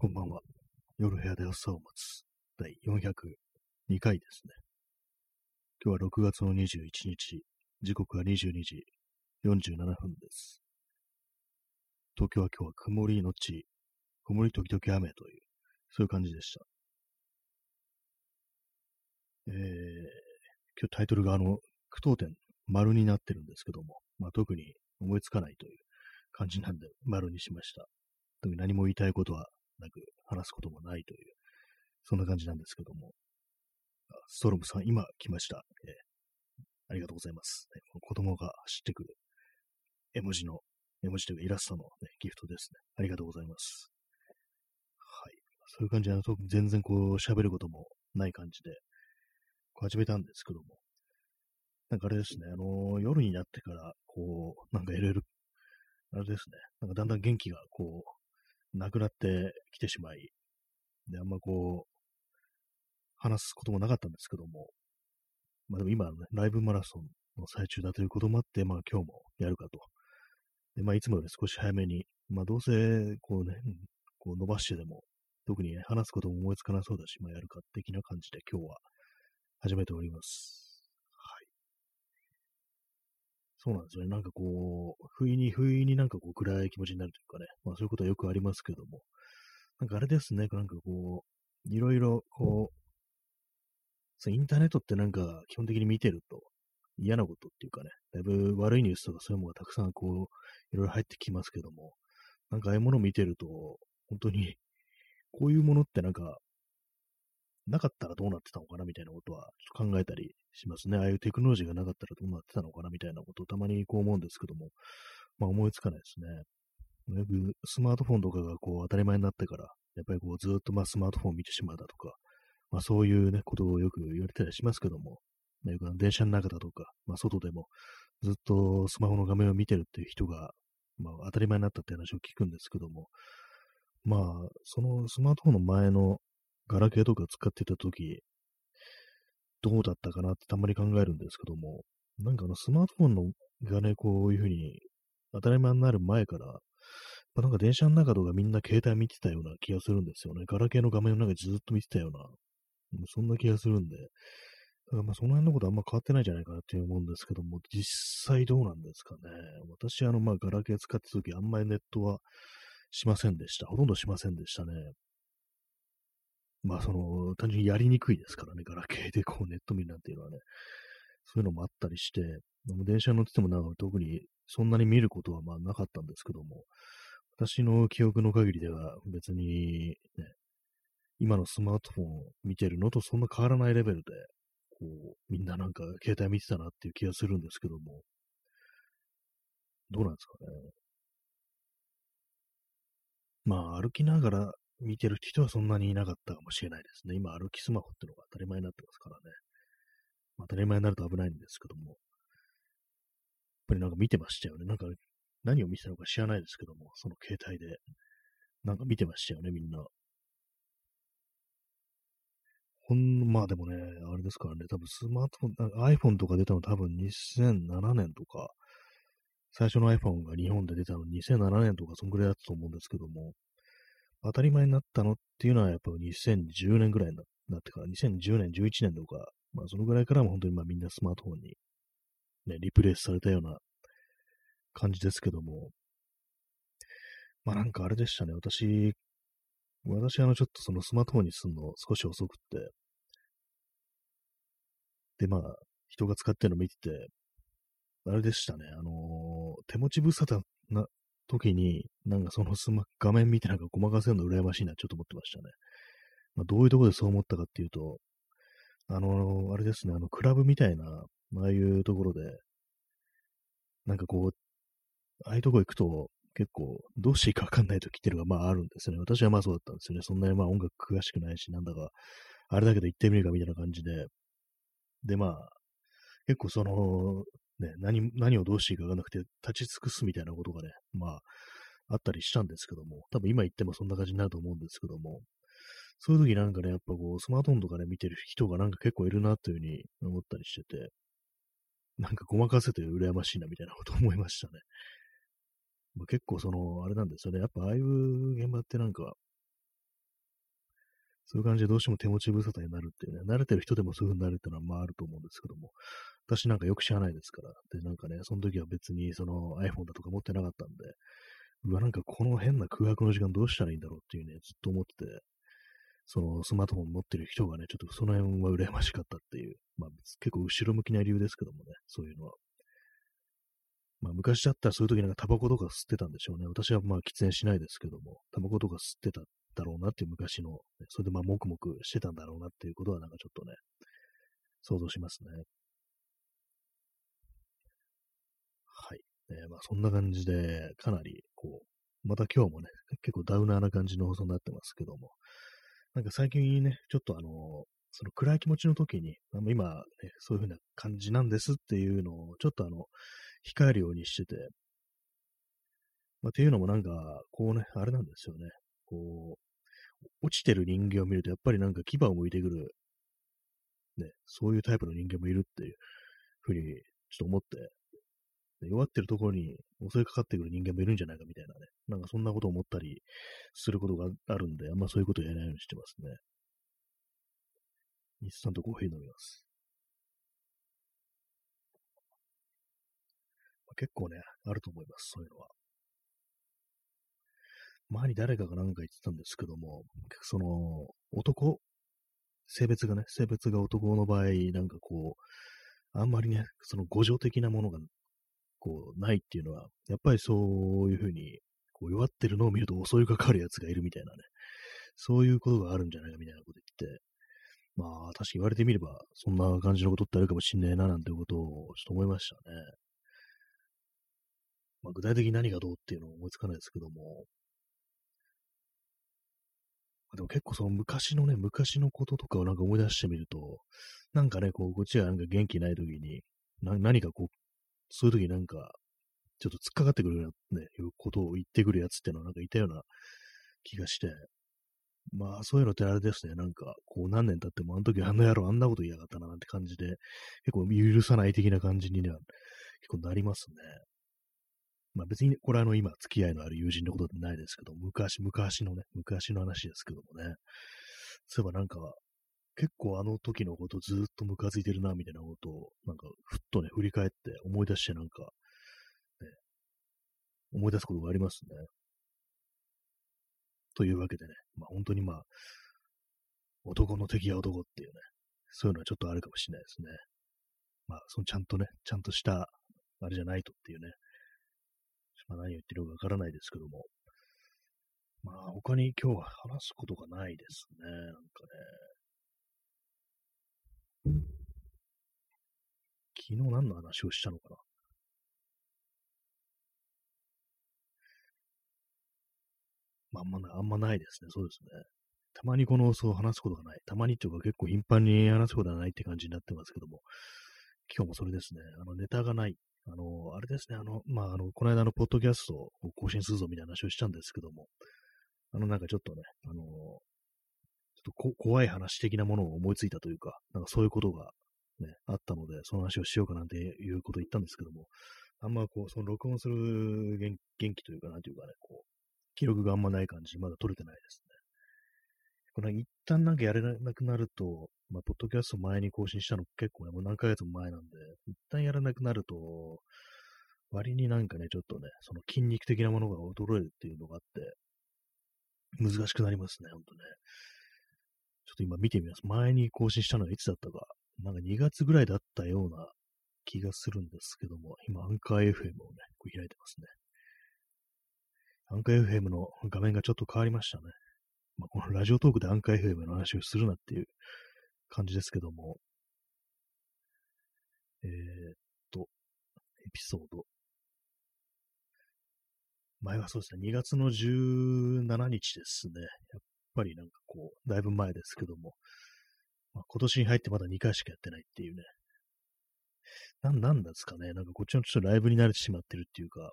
こんばんは。夜部屋で朝を待つ第402回ですね。今日は6月の21日、時刻は22時47分です。東京は今日は曇りのち、曇り時々雨という、そういう感じでした。えー、今日タイトルがあの、句読点、丸になってるんですけども、まあ、特に思いつかないという感じなんで、丸にしました。特に何も言いたいことはなく話すこともないという、そんな感じなんですけども。ストロムさん、今来ました。えー、ありがとうございます。ね、子供が走ってくる絵文字の、絵文字というかイラストの、ね、ギフトですね。ありがとうございます。はい。そういう感じで、全然こう喋ることもない感じで、こう始めたんですけども。なんかあれですね、あのー、夜になってから、こう、なんかいろいろ、あれですね、なんかだんだん元気がこう、なくなってきてしまい、で、あんまこう、話すこともなかったんですけども、まあでも今、ね、ライブマラソンの最中だということもあって、まあ今日もやるかと。で、まあいつもより少し早めに、まあどうせ、こうね、こう伸ばしてでも、特に、ね、話すことも思いつかなそうだし、まあやるか的な感じで今日は始めております。そうなんですよね。なんかこう、不意に、不意になんかこう暗い気持ちになるというかね、まあそういうことはよくありますけども、なんかあれですね、なんかこう、いろいろこう、そインターネットってなんか基本的に見てると嫌なことっていうかね、だいぶ悪いニュースとかそういうものがたくさんこう、いろいろ入ってきますけども、なんかああいうものを見てると、本当に、こういうものってなんかなかったらどうなってたのかなみたいなことはちょっと考えたりしますね。ああいうテクノロジーがなかったらどうなってたのかなみたいなことをたまにこう思うんですけども、まあ思いつかないですね。よくスマートフォンとかがこう当たり前になってから、やっぱりこうずっとまあスマートフォンを見てしまうだとか、まあそういうね、ことをよく言われたりしますけども、まあ、よく電車の中だとか、まあ外でもずっとスマホの画面を見てるっていう人が、まあ当たり前になったって話を聞くんですけども、まあ、そのスマートフォンの前のガラケーとか使ってた時、どうだったかなってたまに考えるんですけども、なんかあのスマートフォンのがね、こういうふうに当たり前になる前から、なんか電車の中とかみんな携帯見てたような気がするんですよね。ガラケーの画面の中でずっと見てたような、そんな気がするんで、だからまあその辺のことあんま変わってないんじゃないかなって思うんですけども、実際どうなんですかね。私、あの、まあガラケー使ってた時あんまりネットはしませんでした。ほとんどしませんでしたね。まあ、その、単純にやりにくいですからね、ガラケーでこうネット見るなんていうのはね、そういうのもあったりして、電車に乗っててもなんか特にそんなに見ることはまあなかったんですけども、私の記憶の限りでは別にね、今のスマートフォンを見てるのとそんな変わらないレベルで、こう、みんななんか携帯見てたなっていう気がするんですけども、どうなんですかね。まあ、歩きながら見てる人はそんなにいなかったかもしれないですね。今、歩きスマホってのが当たり前になってますからね。当たり前になると危ないんですけども。やっぱりなんか見てましたよね。なんか何を見てたのか知らないですけども、その携帯で。なんか見てましたよね、みんな。ほん、まあでもね、あれですからね、多分スマートフォン、iPhone とか出たの多分2007年とか、最初の iPhone が日本で出たの2007年とかそんぐらいだったと思うんですけども、当たり前になったのっていうのはやっぱ2010年ぐらいになってから、2010年、11年とか、まあそのぐらいからも本当にまあみんなスマートフォンにね、リプレイスされたような感じですけども、まあなんかあれでしたね、私、私あのちょっとそのスマートフォンにするの少し遅くって、でまあ人が使ってるの見てて、あれでしたね、あのー、手持ち無沙汰な時に、なんかそのスマ画面見てなんかごまかせるの羨ましいなちょっと思ってましたね。まあ、どういうところでそう思ったかっていうと、あの、あれですね、あの、クラブみたいな、ああいうところで、なんかこう、ああいうとこ行くと、結構、どうしていいかわかんない時っていうのが、まああるんですよね。私はまあそうだったんですよね。そんなにまあ音楽詳しくないし、なんだか、あれだけど行ってみるかみたいな感じで。で、まあ、結構その、ね、何、何をどうしていいかわかんなくて、立ち尽くすみたいなことがね、まあ、あったりしたんですけども、多分今言ってもそんな感じになると思うんですけども、そういう時なんかね、やっぱこう、スマートフォンとかね、見てる人がなんか結構いるなというふうに思ったりしてて、なんかごまかせて羨ましいなみたいなこと思いましたね。まあ、結構その、あれなんですよね。やっぱああいう現場ってなんか、そういう感じでどうしても手持ち無沙汰になるっていうね、慣れてる人でもそういう風になるっていうのはまああると思うんですけども、私なんかよく知らないですから、で、なんかね、その時は別にその iPhone だとか持ってなかったんで、うわ、なんかこの変な空白の時間どうしたらいいんだろうっていうね、ずっと思ってて、そのスマートフォン持ってる人がね、ちょっとその辺は羨ましかったっていう、まあ結構後ろ向きな理由ですけどもね、そういうのは。まあ昔だったらそういう時なんかタバコとか吸ってたんでしょうね。私はまあ喫煙しないですけども、タバコとか吸ってただろうなっていう昔の、ね、それでまあ黙々してたんだろうなっていうことはなんかちょっとね、想像しますね。はい。えー、まあそんな感じで、かなりこう、また今日もね、結構ダウナーな感じの放送になってますけども、なんか最近ね、ちょっとあの、その暗い気持ちの時に、あの今、ね、そういう風な感じなんですっていうのを、ちょっとあの、控えるようにしてて、まあ、っていうのもなんか、こうね、あれなんですよね。こう、落ちてる人間を見ると、やっぱりなんか牙を向いてくる、ね、そういうタイプの人間もいるっていうふうに、ちょっと思って、弱ってるところに襲いかかってくる人間もいるんじゃないかみたいなね。なんかそんなことを思ったりすることがあるんで、あんまそういうことをやらないようにしてますね。インスタントコーヒー飲みます。結構ね、あると思います、そういうのは。前に誰かが何か言ってたんですけども、その、男、性別がね、性別が男の場合、なんかこう、あんまりね、その互助的なものが、こう、ないっていうのは、やっぱりそういうふうに、こう、弱ってるのを見ると襲いかかるやつがいるみたいなね、そういうことがあるんじゃないかみたいなこと言って、まあ、確かに言われてみれば、そんな感じのことってあるかもしんねえな、なんてことを、ちょっと思いましたね。まあ、具体的に何がどうっていうのを思いつかないですけども、でも結構その昔のね、昔のこととかをなんか思い出してみると、なんかね、こう、こっちがなんか元気ない時に、何かこう、そういう時なんか、ちょっと突っかかってくるような、ね、いうことを言ってくるやつってのはなんかいたような気がして、まあそういうのってあれですね、なんか、こう何年経ってもあの時あの野郎あんなこと言いやがったななんて感じで、結構許さない的な感じには結構なりますね。まあ別にこれあの今付き合いのある友人のことでないですけど、昔、昔のね、昔の話ですけどもね。そういえばなんか、結構あの時のことずっとムカついてるな、みたいなことを、なんか、ふっとね、振り返って思い出してなんか、ね、思い出すことがありますね。というわけでね、まあ本当にまあ、男の敵は男っていうね、そういうのはちょっとあるかもしれないですね。まあ、そのちゃんとね、ちゃんとした、あれじゃないとっていうね、まあ、何を言ってるかわからないですけども。まあ、他に今日は話すことがないですね。なんかね。昨日何の話をしたのかな？まあ、んまない、あんまないですね。そうですね。たまにこの、そう話すことがない。たまにっていうか結構頻繁に話すことがないって感じになってますけども、今日もそれですね。あの、ネタがないあの、あれですね、あの、まあ、あの、この間のポッドキャストを更新するぞみたいな話をしたんですけども、あの、なんかちょっとね、あの、とこ怖い話的なものを思いついたというか、なんかそういうことがね、あったので、その話をしようかなんていうことを言ったんですけども、あんまこう、その録音する元気というか、なんていうかね、こう、記録があんまない感じ、まだ取れてないですね。この一旦なんかやれなくなると、まあ、ポッドキャスト前に更新したの結構ね、もう何ヶ月も前なんで、一旦やらなくなると、割になんかね、ちょっとね、その筋肉的なものが衰えるっていうのがあって、難しくなりますね、ほんとね。ちょっと今見てみます。前に更新したのはいつだったか。なんか2月ぐらいだったような気がするんですけども、今、アンカー FM をね、こう開いてますね。アンカー FM の画面がちょっと変わりましたね。まあ、このラジオトークでアンカー FM の話をするなっていう感じですけども、えー、っと、エピソード。前はそうですね、2月の17日ですね。やっぱりなんかこう、だいぶ前ですけども、まあ、今年に入ってまだ2回しかやってないっていうね。な、なんですかね。なんかこっちのちょっとライブに慣れてしまってるっていうか、やっ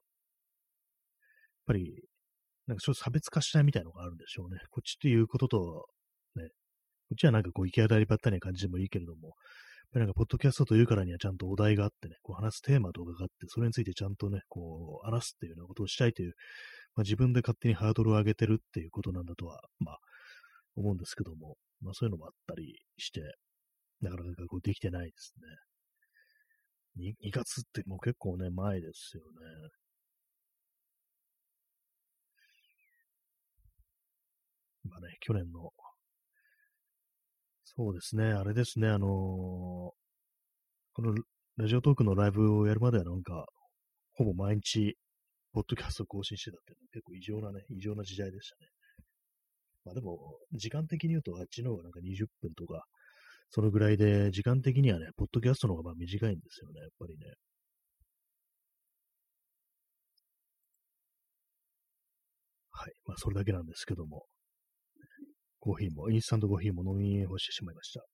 ぱり、なんかちょっと差別化したいみたいなのがあるんでしょうね。こっちっていうことと、ね、こっちはなんかこう行き当たりばったりな感じでもいいけれども、やっぱりなんかポッドキャストというからにはちゃんとお題があってね、こう話すテーマとかがあって、それについてちゃんとね、こう話すっていうようなことをしたいという、まあ、自分で勝手にハードルを上げてるっていうことなんだとは、まあ、思うんですけども、まあそういうのもあったりして、なかなかこうできてないですね。2, 2月ってもう結構ね、前ですよね。まあね、去年の、そうですね、あれですね、あのー、このラジオトークのライブをやるまではなんか、ほぼ毎日、ポッドキャスト更新してたっていうのは結構異常なね、異常な時代でしたね。まあでも、時間的に言うとあっちの方がなんか20分とか、そのぐらいで、時間的にはね、ポッドキャストの方がまあ短いんですよね、やっぱりね。はい。まあ、それだけなんですけども。コーヒーも、インスタントコーヒーも飲み干してしまいました。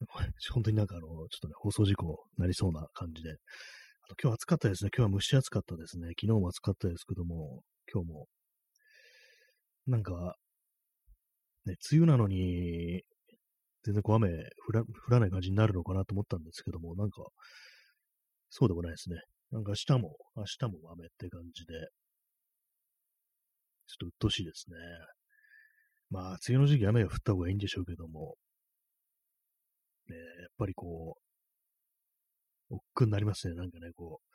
本当になんかあの、ちょっとね、放送事故になりそうな感じで。今日暑かったですね。今日は蒸し暑かったですね。昨日も暑かったですけども、今日も。なんか、ね、梅雨なのに、全然こう雨降ら降らない感じになるのかなと思ったんですけども、なんか、そうでもないですね。なんか明日も、明日も雨って感じで、ちょっと鬱陶しいですね。まあ、梅雨の時期雨が降った方がいいんでしょうけども、ね、やっぱりこう、億劫になりますね。なんかね、こう、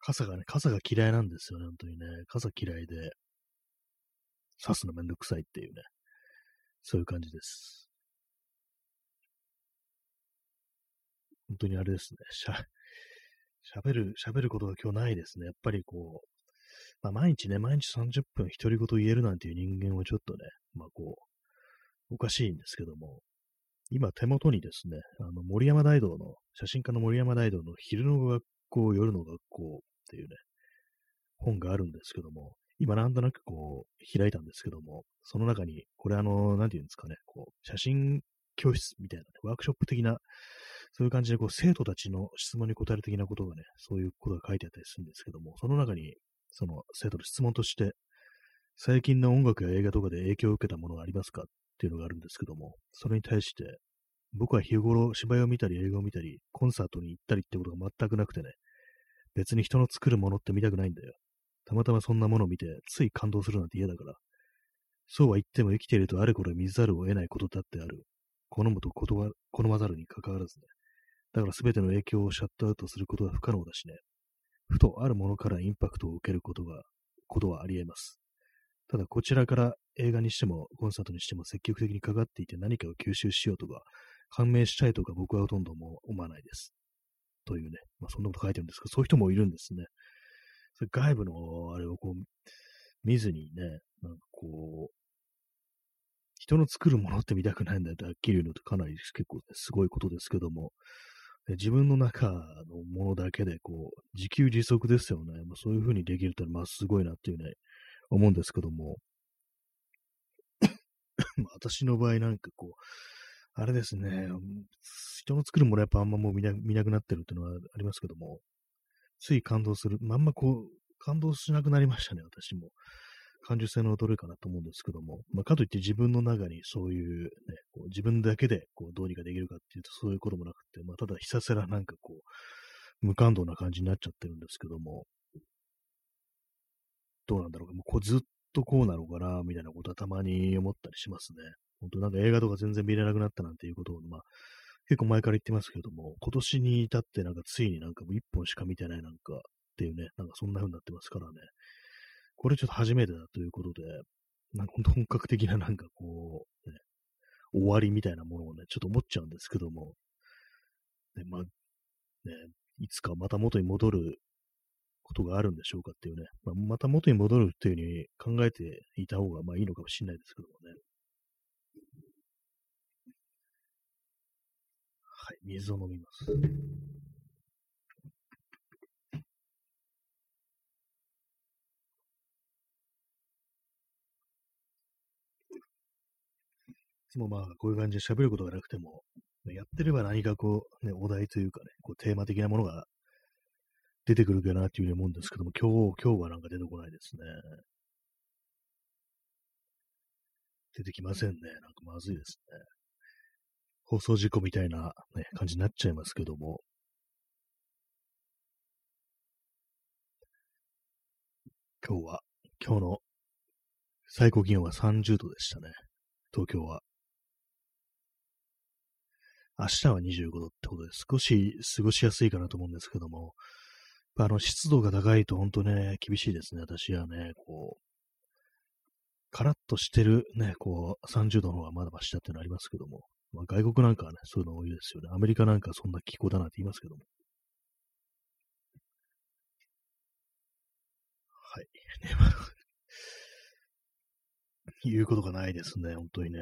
傘がね、傘が嫌いなんですよね、本当にね。傘嫌いで、刺すのめんどくさいっていうね、そういう感じです。本当にあれですね。しゃ、喋る、喋ることが今日ないですね。やっぱりこう、まあ毎日ね、毎日30分独り言言えるなんていう人間はちょっとね、まあこう、おかしいんですけども、今手元にですね、あの森山大道の、写真家の森山大道の昼の学校、夜の学校っていうね、本があるんですけども、今なんとなくこう、開いたんですけども、その中に、これあの、なんていうんですかね、こう、写真教室みたいな、ね、ワークショップ的な、そういう感じで、こう、生徒たちの質問に答える的なことがね、そういうことが書いてあったりするんですけども、その中に、その生徒の質問として、最近の音楽や映画とかで影響を受けたものがありますかっっていうのがあるんですけども、それに対して、僕は日頃芝居を見たり映画を見たり、コンサートに行ったりってことが全くなくてね、別に人の作るものって見たくないんだよ。たまたまそんなものを見て、つい感動するなんて嫌だから。そうは言っても生きているとあれこれ見ざるを得ないことだってある。好むと好まざるに関わらずね。だから全ての影響をシャットアウトすることは不可能だしね。ふとあるものからインパクトを受けることが、ことはあり得ます。ただこちらから映画にしてもコンサートにしても積極的にかかっていて何かを吸収しようとか、感銘したいとか僕はほとんども思わないです。というね、まあそんなこと書いてるんですけど、そういう人もいるんですね。それ外部のあれをこう、見ずにね、なんかこう、人の作るものって見たくないんだよってはっきり言うのってかなり結構、ね、すごいことですけども、自分の中のものだけで、こう、自給自足ですよね。まあ、そういうふうにできるってのは、まあ、すごいなっていうね、思うんですけども、私の場合なんかこう、あれですね、人の作るものやっぱあんまもう見な見なくなってるっていうのはありますけども、つい感動する。まあんまこう、感動しなくなりましたね、私も。感受性の劣るかなと思うんですけども、まあ、かといって自分の中にそういうね、こう自分だけでこうどうにかできるかっていうとそういうこともなくて、まあ、ただひたすらなんかこう、無感動な感じになっちゃってるんですけども、どうなんだろうか、もうこうずっとこうなのかな、みたいなことはたまに思ったりしますね。本当なんか映画とか全然見れなくなったなんていうことを、まあ、結構前から言ってますけども、今年に至ってなんかついになんかもう一本しか見てないなんかっていうね、なんかそんな風になってますからね。これちょっと初めてだということで、なんか本格的ななんかこう、ね、終わりみたいなものをね、ちょっと思っちゃうんですけども、ね、まあ、ね、いつかまた元に戻ることがあるんでしょうかっていうね、まあ、また元に戻るっていうふうに考えていた方がまあいいのかもしれないですけどもね。はい、水を飲みます。いつもまあ、こういう感じで喋ることがなくても、やってれば何かこう、ね、お題というかね、こうテーマ的なものが出てくるかなっていうふうに思うんですけども、今日、今日はなんか出てこないですね。出てきませんね。なんかまずいですね。放送事故みたいな、ね、感じになっちゃいますけども。今日は、今日の最高気温は30度でしたね。東京は。明日は25度ってことで、少し過ごしやすいかなと思うんですけども、ぱあの、湿度が高いと本当ね、厳しいですね。私はね、こう、カラッとしてるね、こう、30度の方がまだましだっていうのありますけども、まあ、外国なんかはね、そういうの多いですよね。アメリカなんかそんな気候だなって言いますけども。はい。ね、まあ言うことがないですね、本当にね。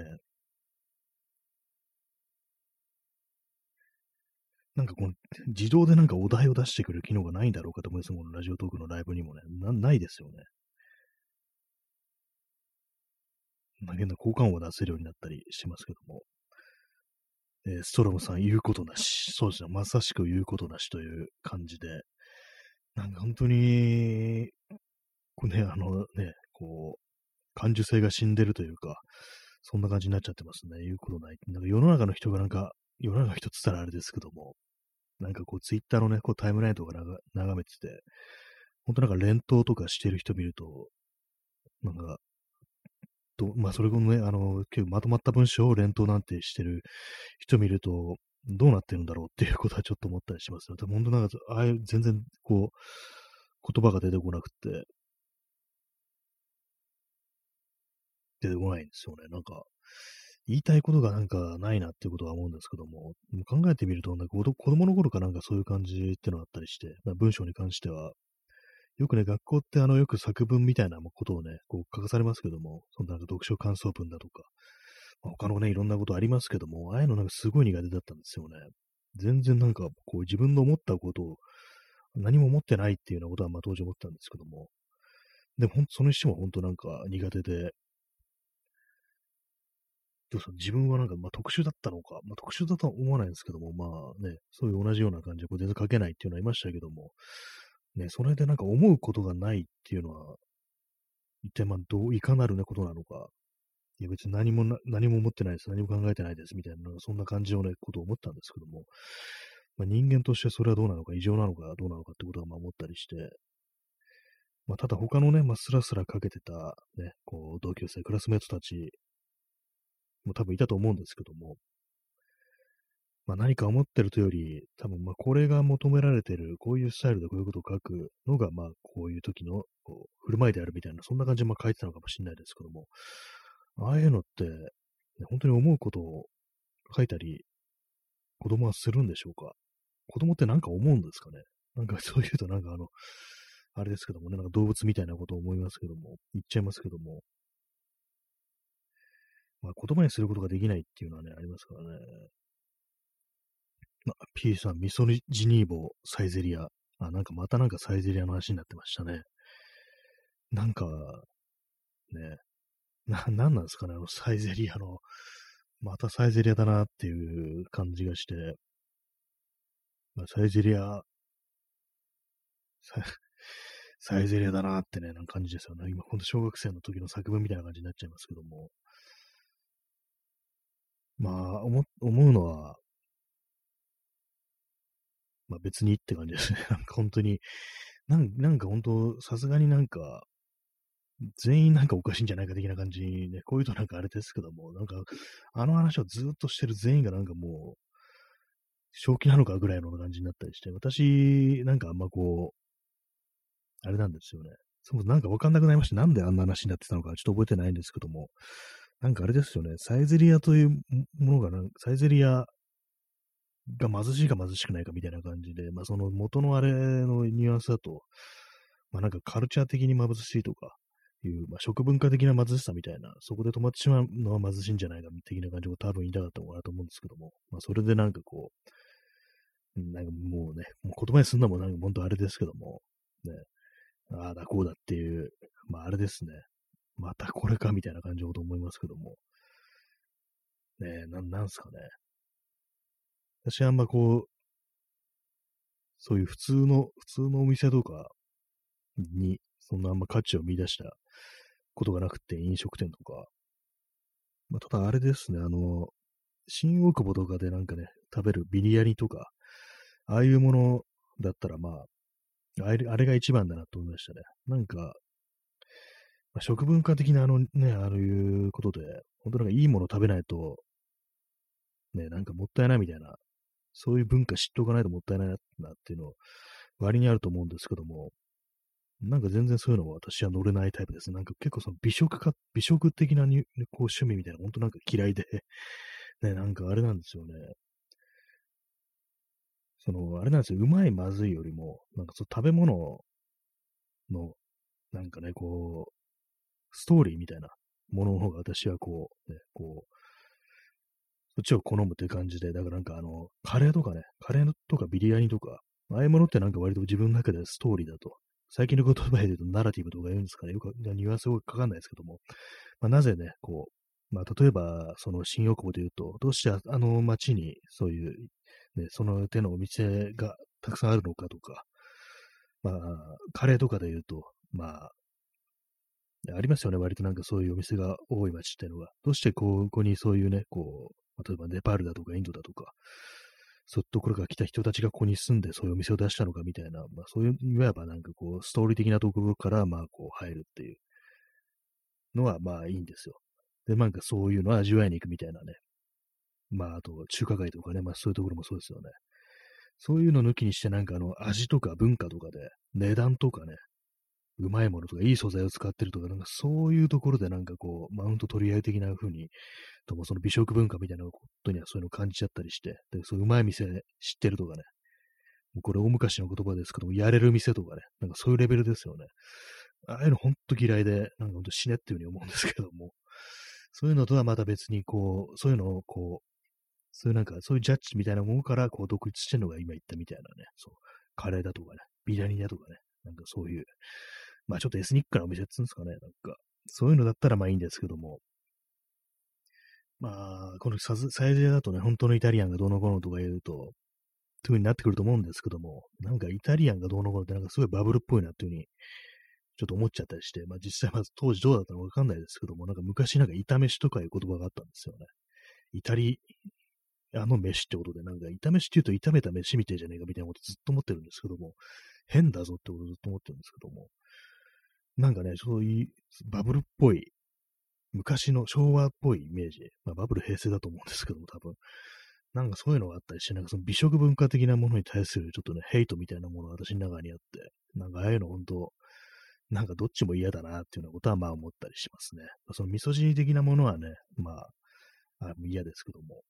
なんかこの、自動でなんかお題を出してくる機能がないんだろうかと思います。このラジオトークのライブにもね。な、ないですよね。まあ、現在交換を出せるようになったりしますけども。えー、ストロムさん言うことなし。そうですね。まさしく言うことなしという感じで。なんか本当に、こうね、あのね、こう、感受性が死んでるというか、そんな感じになっちゃってますね。言うことない。なんか世の中の人がなんか、世の中の人って言ったらあれですけども、なんかこうツイッターのね、こうタイムラインとか眺めてて、本当なんか連投とかしてる人見ると、なんか、とまあそれもね、あの、結構まとまった文章を連投なんてしてる人見ると、どうなってるんだろうっていうことはちょっと思ったりしますよ。本当なんか、ああいう全然こう、言葉が出てこなくて、出てこないんですよね。なんか、言いたいことがなんかないなっていうことは思うんですけども、考えてみると、なんか子供の頃かなんかそういう感じってのがあったりして、まあ、文章に関しては、よくね、学校ってあの、よく作文みたいなことをね、こう書かされますけども、そのなんな読書感想文だとか、まあ、他のね、いろんなことありますけども、ああいうのなんかすごい苦手だったんですよね。全然なんか、こう自分の思ったことを何も思ってないっていうようなことはまあ当時思ったんですけども、でもそのにしても本当なんか苦手で、どうす自分はなんか、まあ、特殊だったのか、まあ、特殊だとは思わないんですけども、まあね、そういう同じような感じでこう全然書けないっていうのはありましたけども、ね、それでなんか思うことがないっていうのは、一体まあどう、いかなるねことなのか、いや別に何も何も思ってないです、何も考えてないですみたいな、そんな感じのね、ことを思ったんですけども、まあ、人間としてそれはどうなのか、異常なのか、どうなのかってことはまあ思ったりして、まあ、ただ他のね、まあ、スラスラかけてた、ね、こう、同級生、クラスメートたちも多分いたと思うんですけども、まあ、何か思ってるとより、多分まあこれが求められてる、こういうスタイルでこういうことを書くのが、まあこういう時のこう振る舞いであるみたいな、そんな感じでまあ書いてたのかもしれないですけども、ああいうのって、ね、本当に思うことを書いたり、子供はするんでしょうか？子供ってなんか思うんですかね？なんか そういうとなんかあの、あれですけどもね、なんか動物みたいなことを思いますけども、言っちゃいますけども、まあ、言葉にすることができないっていうのはね、ありますからね。まあ、P さん、ミソジニーボ、サイゼリア。あ、なんかまたなんかサイゼリアの話になってましたね。なんか、ね、な、なんなんですかね、あのサイゼリアの、またサイゼリアだなっていう感じがして、まあ、サイゼリア、サイゼリアだなってね、なんか感じですよね。今、ほんと小学生の時の作文みたいな感じになっちゃいますけども。まあ、思、思うのは、まあ別にって感じですね。なんか本当に、なんなんか本当、さすがになんか、全員なんかおかしいんじゃないか的な感じにね、こういうとなんかあれですけども、なんか、あの話をずっとしてる全員がなんかもう、正気なのかぐらいの感じになったりして、私、なんかあんまこう、あれなんですよね。そもそもなんかわかんなくなりました。なんであんな話になってたのかちょっと覚えてないんですけども、なんかあれですよね、サイゼリアというものがな、サイゼリアが貧しいか貧しくないかみたいな感じで、まあその元のあれのニュアンスだと、まあなんかカルチャー的に貧しいとかいう、まあ食文化的な貧しさみたいな、そこで止まってしまうのは貧しいんじゃないか的な感じを多分言いたかったのかなと思うんですけども、まあそれでなんかこう、なんかもうね、もう言葉にすんのもなんか本当あれですけども、ね、ああだこうだっていう、まああれですね、またこれかみたいな感じのこと思いますけども。ねえ、な、なんすかね。私あんまこう、そういう普通の、普通のお店とかに、そんなあんま価値を見出したことがなくて、飲食店とか。まあ、ただあれですね、あの、新大久保とかでなんかね、食べるビリヤニとか、ああいうものだったらまあ、あれあれが一番だなと思いましたね。なんか、食文化的なあのね、ああいうことで、本当なんかいいもの食べないと、ね、なんかもったいないみたいな、そういう文化知っておかないともったいないなっていうの割にあると思うんですけども、なんか全然そういうのは私は乗れないタイプです。なんか結構その美食か、美食的なにこう趣味みたいな、本当なんか嫌いで ね、なんかあれなんですよね。その、あれなんですよ、うまいまずいよりも、なんかその食べ物の、なんかね、こう、ストーリーみたいなものの方が私はこう、ね、こう、そっちを好むって感じで、だからなんかあの、カレーとかね、カレーとかビリヤニとか、ああいうものってなんか割と自分の中でストーリーだと。最近の言葉で言うとナラティブとか言うんですかね。よくニュアンスよくかかんないですけども。まあ、なぜね、こう、まあ、例えば、その新大久保で言うと、どうしてあの街にそういう、ね、その手のお店がたくさんあるのかとか、まあ、カレーとかで言うと、まあ、ありますよね、割となんかそういうお店が多い街っていうのが。どうしてここにそういうね、こう、例えばネパールだとかインドだとか、そういうところから来た人たちがここに住んでそういうお店を出したのかみたいな、まあそういう、いわばなんかこう、ストーリー的なところから、まあこう入るっていうのはまあいいんですよ。で、なんかそういうのを味わいに行くみたいなね。まああと中華街とかね、まあそういうところもそうですよね。そういうの抜きにしてなんかあの味とか文化とかで値段とかね、うまいものとかいい素材を使ってるとか、なんかそういうところでなんかこう、マウント取り合い的な風にともその美食文化みたいなことにはそういうのを感じちゃったりして、でそうううまい店知ってるとかね、もうこれ大昔の言葉ですけども、やれる店とかね、なんかそういうレベルですよね。ああいうのほんと嫌いで、なんかほんと死ねっていうふうに思うんですけども、そういうのとはまた別にこう、そういうのをこう、そういうなんか、そういうジャッジみたいなものからこう独立してるのが今言ったみたいなね、そう、カレーだとかね、ビリヤニだとかね、なんかそういう、まあちょっとエスニックなお店って言うんですかね、なんか、そういうのだったらまあいいんですけども、まあ、このサイズだとね、本当のイタリアンがどうのこうのとか言うと、という風になってくると思うんですけども、なんかイタリアンがどうのこうのってなんかすごいバブルっぽいなっていう風に、ちょっと思っちゃったりして、まあ実際まず当時どうだったのかわかんないですけども、なんか昔なんか炒飯とかいう言葉があったんですよね。イタリアの飯ってことで、なんか炒飯って言うと炒めた飯みたいじゃねえかみたいなことずっと思ってるんですけども、変だぞってことずっと思ってるんですけども、なんかね、そういうバブルっぽい昔の昭和っぽいイメージ、まあ、バブル平成だと思うんですけども、多分。なんかそういうのがあったりして、なんかその美食文化的なものに対するちょっとね、ヘイトみたいなものが私の中にあって、なんかああいうの本当、なんかどっちも嫌だなっていうようなことはまあ思ったりしますね。そのミソジニ的なものはね、まあ、あ嫌ですけども。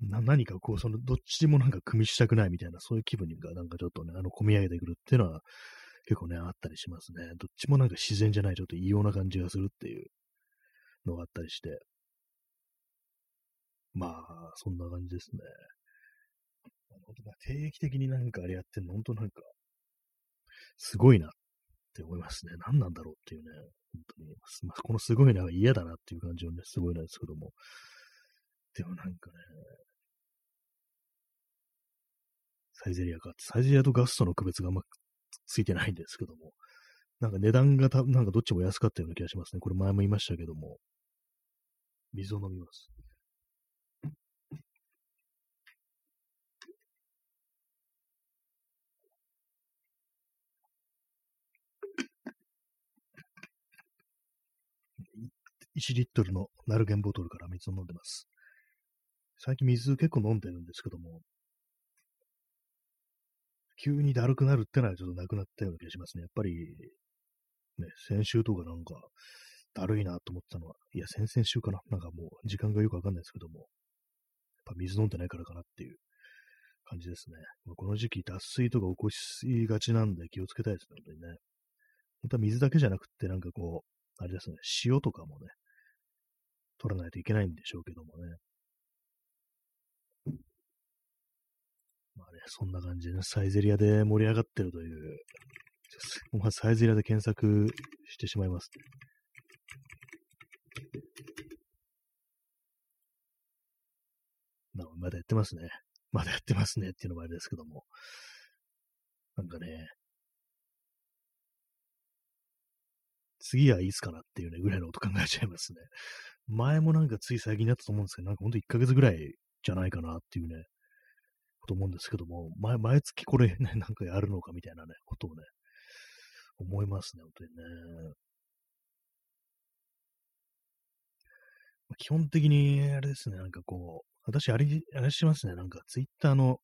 な何かこう、そのどっちもなんか組みしたくないみたいな、そういう気分がなんかちょっとね、あの、込み上げてくるっていうのは結構ね、あったりしますね。どっちもなんか自然じゃない、ちょっと異様な感じがするっていうのがあったりして、まあ、そんな感じですね。定期的になんかあれやってんの、本当なんか、すごいなって思いますね。何なんだろうっていうね、本当に。まあ、このすごいな嫌だなっていう感じのね、すごいなんですけども。でもなんかね、サイゼリアかサイゼリアとガストの区別があんまついてないんですけども、なんか値段がたなんかどっちも安かったような気がしますね。これ前も言いましたけども、水を飲みます。1リットルのナルゲンボトルから水を飲んでます。最近水結構飲んでるんですけども、急にだるくなるってのはちょっとなくなったような気がしますね。やっぱり、ね、先週とかなんか、だるいなと思ったのは、いや、先々週かな。なんかもう、時間がよくわかんないですけども、やっぱ水飲んでないからかなっていう感じですね。この時期、脱水とか起こしがちなんで気をつけたいですね、本当にね。本当は水だけじゃなくって、なんかこう、あれですね、塩とかもね、取らないといけないんでしょうけどもね。まあね、そんな感じでね、サイゼリアで盛り上がってるという、まあ、サイゼリアで検索してしまいます。まだやってますね。まだやってますねっていうのもあれですけども。なんかね、次はいつかなっていうね、ぐらいのこと考えちゃいますね。前もなんかつい最近だったと思うんですけど、なんかほんと1ヶ月ぐらいじゃないかなっていうね、と思うんですけども、毎毎月これね、なんかやるのかみたいなね、ことをね、思いますね、本当にね。基本的に、あれですね、なんかこう、私、あれ、あれしますね、なんか、ツイッターの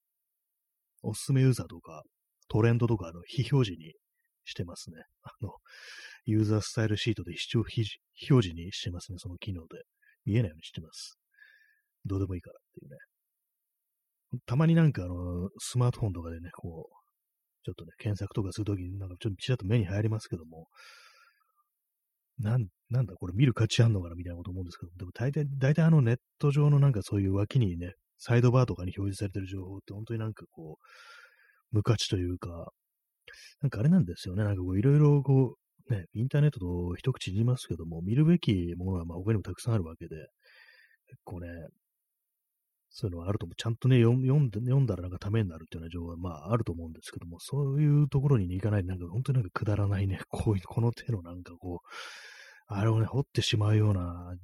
おすすめユーザーとか、トレンドとか、の、非表示にしてますね。あの、ユーザースタイルシートで視非非表示にしてますね、その機能で。見えないようにしてます。どうでもいいからっていうね。たまになんかあの、スマートフォンとかでね、こう、ちょっとね、検索とかするときになんかちょっとちらっと目に入りますけども、なん、なんだこれ見る価値あんのかなみたいなこと思うんですけど、でも大体、大体あのネット上のなんかそういう脇にね、サイドバーとかに表示されてる情報って本当になんかこう、無価値というか、なんかあれなんですよね。なんかこういろいろこう、ね、インターネットと一口言いますけども、見るべきものはまあ他にもたくさんあるわけで、結構ね、そういうのはあると思う。ちゃんとね、読ん読んだらなんかためになるっていうような情報はまああると思うんですけども、そういうところに行かない、なんか本当になんかくだらないね、こういう、この手のなんかこう、あれをね、掘ってしまうような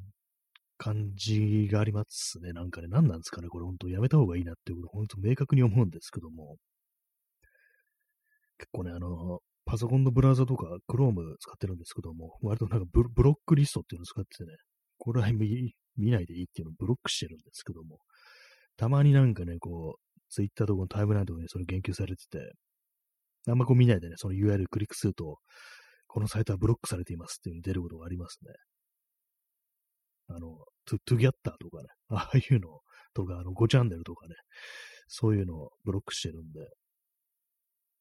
感じがありますね。なんかね、何なんですかね、これ本当やめた方がいいなっていうこと、本当明確に思うんですけども。結構ね、あの、パソコンのブラウザとか Chrome 使ってるんですけども、割となんかブロックリストっていうのを使っててね、これは見見ないでいいっていうのをブロックしてるんですけども、たまになんかね、こう、Twitter とかのタイムラインとかにそれ言及されてて、あんまこう見ないでね、その URL クリックすると、このサイトはブロックされていますっていう風に出ることがありますね。あの、トゥ、トゥギャッターとかね、ああいうのとか、あの、5チャンネルとかね、そういうのをブロックしてるんで、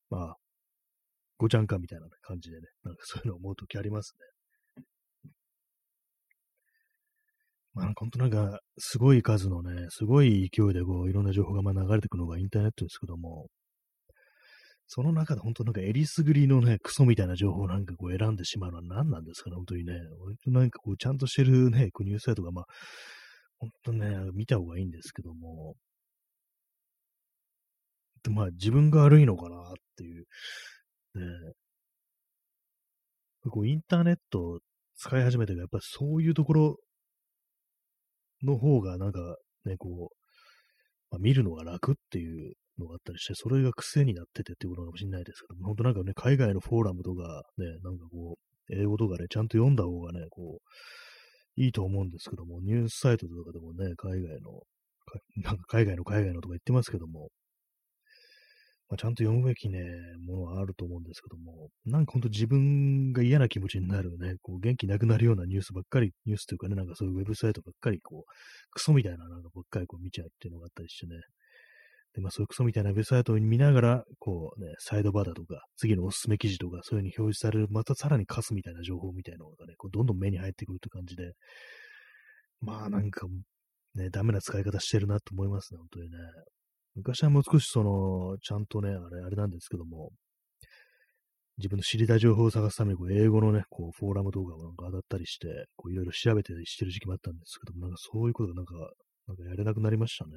まあ、ごちゃんかみたいな感じでね、なんかそういうのを思うときありますね。まあ、本当なんか、すごい数のね、すごい勢いでこう、いろんな情報がまあ流れてくのがインターネットですけども、その中で本当なんかえりすぐりのね、クソみたいな情報をなんかこう選んでしまうのは何なんですかね、本当にね。割となんかこう、ちゃんとしてるね、ニュースサイトがまあ、本当ね、見た方がいいんですけども、でまあ自分が悪いのかなっていう、ね、こうインターネットを使い始めてやっぱりそういうところの方がなんかね、こう、まあ、見るのが楽っていうのがあったりして、それが癖になっててっていうことかもしれないですけども、本当なんかね、海外のフォーラムとかね、なんかこう、英語とかね、ちゃんと読んだ方がね、こう、いいと思うんですけども、ニュースサイトとかでもね、海外の、なんか海外の海外のとか言ってますけども、まあ、ちゃんと読むべきね、ものはあると思うんですけども、なんかほんと自分が嫌な気持ちになるね、こう元気なくなるようなニュースばっかり、ニュースというかね、なんかそういうウェブサイトばっかり、こう、クソみたいななんかばっかりこう見ちゃうっていうのがあったりしてね、で、まあそういうクソみたいなウェブサイトを見ながら、こうね、サイドバーだとか、次のおすすめ記事とか、そういう風に表示される、またさらにカスみたいな情報みたいなのがね、こうどんどん目に入ってくるって感じで、まあなんか、ね、ダメな使い方してるなと思いますね、本当にね。昔はもう少しその、ちゃんとね、あれ、あれなんですけども、自分の知りたい情報を探すために、こう、英語のね、こう、フォーラム動画をなんか当たったりして、こう、いろいろ調べてしてる時期もあったんですけども、なんかそういうことがなんか、なんかやれなくなりましたね。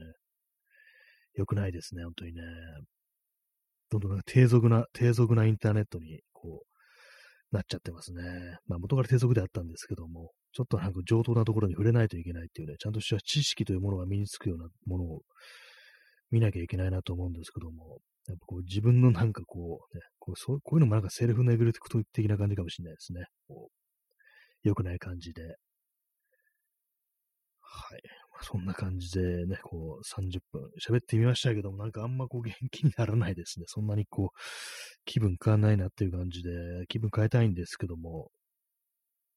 良くないですね、本当にね。どんどんなんか低俗な、低俗なインターネットに、こう、なっちゃってますね。まあ元から低俗であったんですけども、ちょっとなんか上等なところに触れないといけないっていうね、ちゃんとした知識というものが身につくようなものを見なきゃいけないなと思うんですけども、やっぱこう自分のなんかこう、ね、こうそうこういうのもなんかセルフネグレクト的な感じかもしれないですね。こう良くない感じで。はい。まあそんな感じでね、こう30分喋ってみましたけども、なんかあんまこう元気にならないですね。そんなにこう、気分変わんないなっていう感じで、気分変えたいんですけども、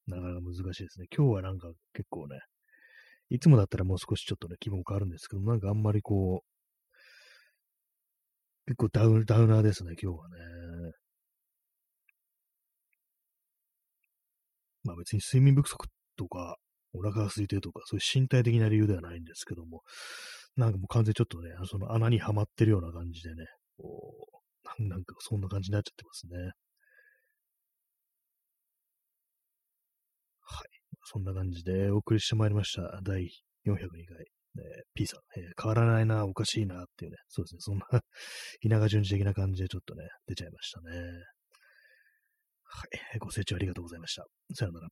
なかなか難しいですね。今日はなんか結構ね、いつもだったらもう少しちょっとね、気分変わるんですけど、なんかあんまりこう、結構ダウダウナーですね、今日はね。まあ別に睡眠不足とか、お腹が空いてるとか、そういう身体的な理由ではないんですけども、なんかもう完全にちょっとね、その穴にはまってるような感じでね、こう、なんかそんな感じになっちゃってますね。はい。そんな感じでお送りしてまいりました。第402回。え、P さん、えー、変わらないな、おかしいなっていうね、そうですね、そんな稲川淳二的な感じでちょっとね、出ちゃいましたね。はい、ご清聴ありがとうございました。さよなら。